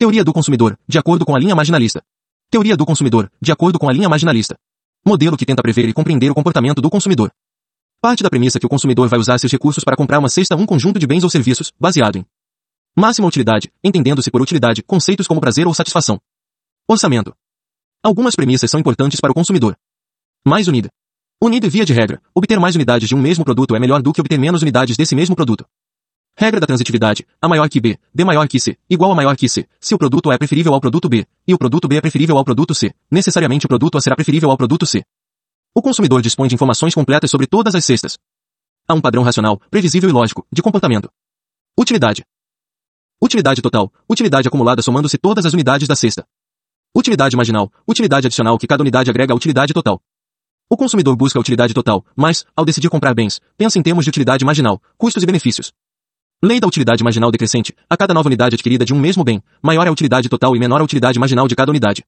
Teoria do consumidor, de acordo com a linha marginalista. Teoria do consumidor, de acordo com a linha marginalista. Modelo que tenta prever e compreender o comportamento do consumidor. Parte da premissa que o consumidor vai usar seus recursos para comprar uma cesta um conjunto de bens ou serviços, baseado em máxima utilidade, entendendo-se por utilidade conceitos como prazer ou satisfação. Orçamento. Algumas premissas são importantes para o consumidor. Mais unida. Unida via de regra, obter mais unidades de um mesmo produto é melhor do que obter menos unidades desse mesmo produto. Regra da transitividade, A maior que B, B maior que C, igual a maior que C. Se o produto A é preferível ao produto B, e o produto B é preferível ao produto C, necessariamente o produto A será preferível ao produto C. O consumidor dispõe de informações completas sobre todas as cestas. Há um padrão racional, previsível e lógico, de comportamento. Utilidade. Utilidade total, utilidade acumulada somando-se todas as unidades da cesta. Utilidade marginal, utilidade adicional que cada unidade agrega à utilidade total. O consumidor busca a utilidade total, mas, ao decidir comprar bens, pensa em termos de utilidade marginal, custos e benefícios. Lei da utilidade marginal decrescente. A cada nova unidade adquirida de um mesmo bem, maior é a utilidade total e menor a utilidade marginal de cada unidade.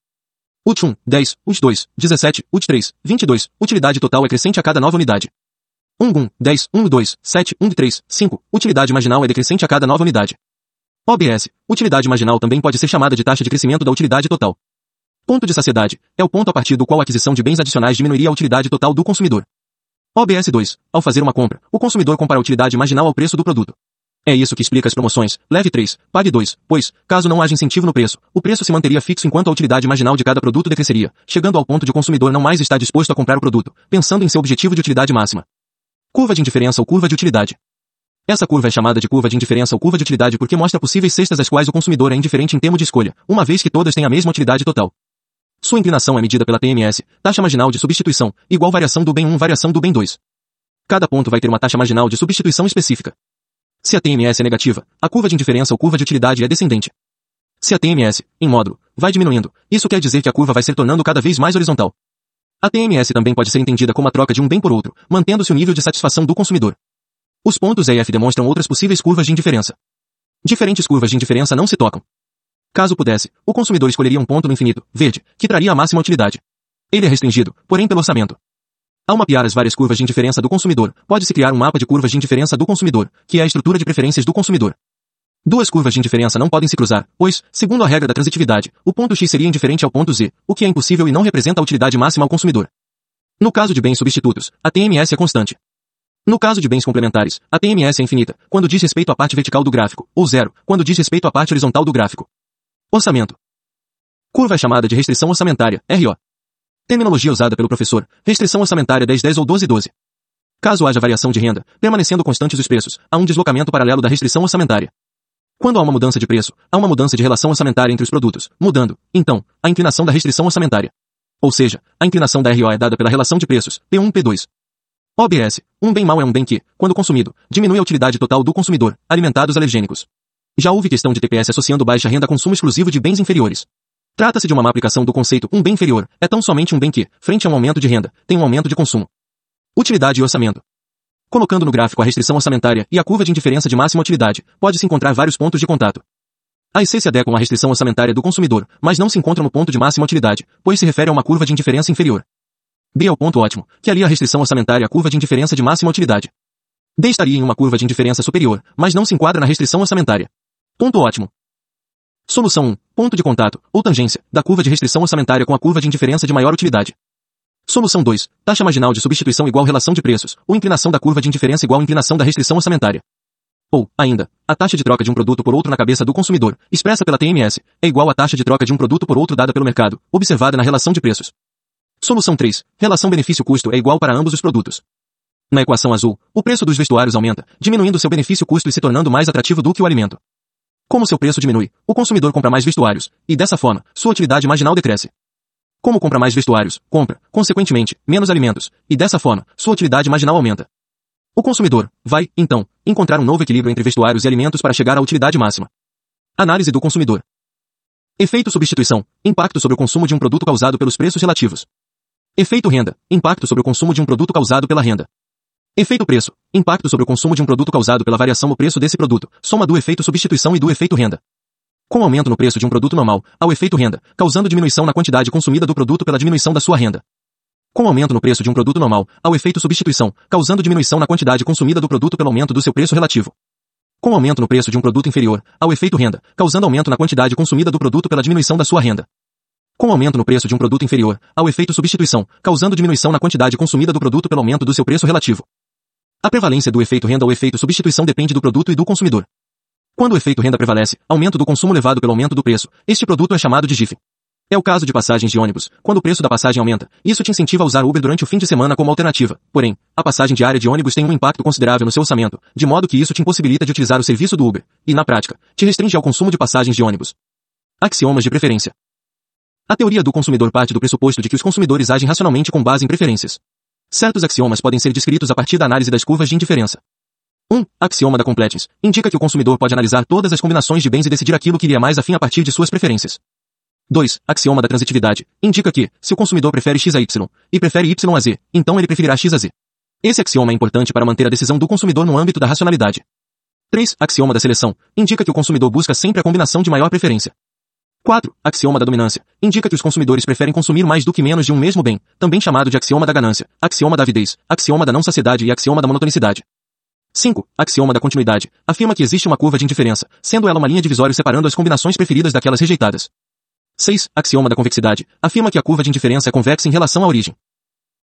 UT 1, 10, UT 2, 17, UT 3, 22. Utilidade total é crescente a cada nova unidade. 1, 1, 10, 1, 2, 7, 1, 3, 5. Utilidade marginal é decrescente a cada nova unidade. OBS. Utilidade marginal também pode ser chamada de taxa de crescimento da utilidade total. Ponto de saciedade. É o ponto a partir do qual a aquisição de bens adicionais diminuiria a utilidade total do consumidor. OBS 2. Ao fazer uma compra, o consumidor compara a utilidade marginal ao preço do produto. É isso que explica as promoções. Leve 3, pague 2, pois, caso não haja incentivo no preço, o preço se manteria fixo enquanto a utilidade marginal de cada produto decresceria, chegando ao ponto de o consumidor não mais estar disposto a comprar o produto, pensando em seu objetivo de utilidade máxima. Curva de indiferença ou curva de utilidade. Essa curva é chamada de curva de indiferença ou curva de utilidade porque mostra possíveis cestas às quais o consumidor é indiferente em termos de escolha, uma vez que todas têm a mesma utilidade total. Sua inclinação é medida pela TMS, taxa marginal de substituição, igual variação do bem 1 variação do bem 2. Cada ponto vai ter uma taxa marginal de substituição específica. Se a TMS é negativa, a curva de indiferença ou curva de utilidade é descendente. Se a TMS, em módulo, vai diminuindo, isso quer dizer que a curva vai se tornando cada vez mais horizontal. A TMS também pode ser entendida como a troca de um bem por outro, mantendo-se o nível de satisfação do consumidor. Os pontos E e F demonstram outras possíveis curvas de indiferença. Diferentes curvas de indiferença não se tocam. Caso pudesse, o consumidor escolheria um ponto no infinito, verde, que traria a máxima utilidade. Ele é restringido, porém pelo orçamento. Ao mapear as várias curvas de indiferença do consumidor, pode-se criar um mapa de curvas de indiferença do consumidor, que é a estrutura de preferências do consumidor. Duas curvas de indiferença não podem se cruzar, pois, segundo a regra da transitividade, o ponto X seria indiferente ao ponto Z, o que é impossível e não representa a utilidade máxima ao consumidor. No caso de bens substitutos, a TMS é constante. No caso de bens complementares, a TMS é infinita, quando diz respeito à parte vertical do gráfico, ou zero, quando diz respeito à parte horizontal do gráfico. Orçamento. Curva é chamada de restrição orçamentária, RO. Terminologia usada pelo professor. Restrição orçamentária 10-10 ou 12-12. Caso haja variação de renda, permanecendo constantes os preços, há um deslocamento paralelo da restrição orçamentária. Quando há uma mudança de preço, há uma mudança de relação orçamentária entre os produtos, mudando, então, a inclinação da restrição orçamentária. Ou seja, a inclinação da RO é dada pela relação de preços, P1-P2. OBS. Um bem mau é um bem que, quando consumido, diminui a utilidade total do consumidor, alimentados alergênicos. Já houve questão de TPS associando baixa renda a consumo exclusivo de bens inferiores. Trata-se de uma má aplicação do conceito um bem inferior, é tão somente um bem que, frente a um aumento de renda, tem um aumento de consumo. Utilidade e orçamento. Colocando no gráfico a restrição orçamentária e a curva de indiferença de máxima utilidade, pode-se encontrar vários pontos de contato. A IC se adequam à restrição orçamentária do consumidor, mas não se encontram no ponto de máxima utilidade, pois se refere a uma curva de indiferença inferior. B é o ponto ótimo, que alia a restrição orçamentária à curva de indiferença de máxima utilidade. D estaria em uma curva de indiferença superior, mas não se enquadra na restrição orçamentária. Ponto ótimo. Solução 1. Ponto de contato, ou tangência, da curva de restrição orçamentária com a curva de indiferença de maior utilidade. Solução 2. Taxa marginal de substituição igual relação de preços, ou inclinação da curva de indiferença igual inclinação da restrição orçamentária. Ou, ainda, a taxa de troca de um produto por outro na cabeça do consumidor, expressa pela TMS, é igual à taxa de troca de um produto por outro dada pelo mercado, observada na relação de preços. Solução 3. Relação benefício-custo é igual para ambos os produtos. Na equação azul, o preço dos vestuários aumenta, diminuindo seu benefício-custo e se tornando mais atrativo do que o alimento. Como seu preço diminui, o consumidor compra mais vestuários, e dessa forma, sua utilidade marginal decresce. Como compra mais vestuários, compra, consequentemente, menos alimentos, e dessa forma, sua utilidade marginal aumenta. O consumidor vai, então, encontrar um novo equilíbrio entre vestuários e alimentos para chegar à utilidade máxima. Análise do consumidor. Efeito substituição, impacto sobre o consumo de um produto causado pelos preços relativos. Efeito renda, impacto sobre o consumo de um produto causado pela renda. Efeito preço. Impacto sobre o consumo de um produto causado pela variação no preço desse produto, soma do efeito substituição e do efeito renda. Com aumento no preço de um produto normal, ao efeito renda, causando diminuição na quantidade consumida do produto pela diminuição da sua renda. Com aumento no preço de um produto normal, ao efeito substituição, causando diminuição na quantidade consumida do produto pelo aumento do seu preço relativo. Com aumento no preço de um produto inferior ao efeito renda, causando aumento na quantidade consumida do produto pela diminuição da sua renda. Com aumento no preço de um produto inferior ao efeito substituição, causando diminuição na quantidade consumida do produto pelo aumento do seu preço relativo. A prevalência do efeito renda ou efeito substituição depende do produto e do consumidor. Quando o efeito renda prevalece, aumento do consumo levado pelo aumento do preço, este produto é chamado de GIF. É o caso de passagens de ônibus. Quando o preço da passagem aumenta, isso te incentiva a usar Uber durante o fim de semana como alternativa. Porém, a passagem diária de ônibus tem um impacto considerável no seu orçamento, de modo que isso te impossibilita de utilizar o serviço do Uber, e, na prática, te restringe ao consumo de passagens de ônibus. Axiomas de preferência. A teoria do consumidor parte do pressuposto de que os consumidores agem racionalmente com base em preferências. Certos axiomas podem ser descritos a partir da análise das curvas de indiferença. 1. Um, axioma da completeness. Indica que o consumidor pode analisar todas as combinações de bens e decidir aquilo que lhe é mais afim a partir de suas preferências. 2. Axioma da transitividade. Indica que, se o consumidor prefere X a Y, e prefere Y a Z, então ele preferirá X a Z. Esse axioma é importante para manter a decisão do consumidor no âmbito da racionalidade. 3. Axioma da seleção. Indica que o consumidor busca sempre a combinação de maior preferência. 4. Axioma da dominância. Indica que os consumidores preferem consumir mais do que menos de um mesmo bem, também chamado de axioma da ganância, axioma da avidez, axioma da não saciedade e axioma da monotonicidade. 5. Axioma da continuidade. Afirma que existe uma curva de indiferença, sendo ela uma linha divisória separando as combinações preferidas daquelas rejeitadas. 6. Axioma da convexidade. Afirma que a curva de indiferença é convexa em relação à origem.